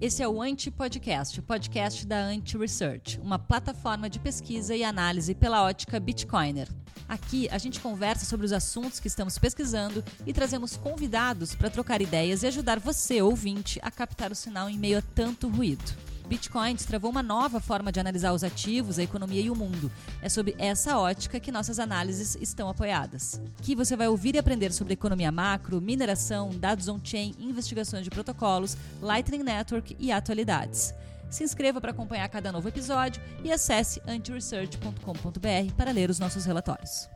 Esse é o Anti-Podcast, o podcast da Anti-Research, uma plataforma de pesquisa e análise pela ótica Bitcoiner. Aqui a gente conversa sobre os assuntos que estamos pesquisando e trazemos convidados para trocar ideias e ajudar você, ouvinte, a captar o sinal em meio a tanto ruído. Bitcoin destravou uma nova forma de analisar os ativos, a economia e o mundo. É sob essa ótica que nossas análises estão apoiadas. Aqui você vai ouvir e aprender sobre economia macro, mineração, dados on-chain, investigações de protocolos, Lightning Network e atualidades. Se inscreva para acompanhar cada novo episódio e acesse antiresearch.com.br para ler os nossos relatórios.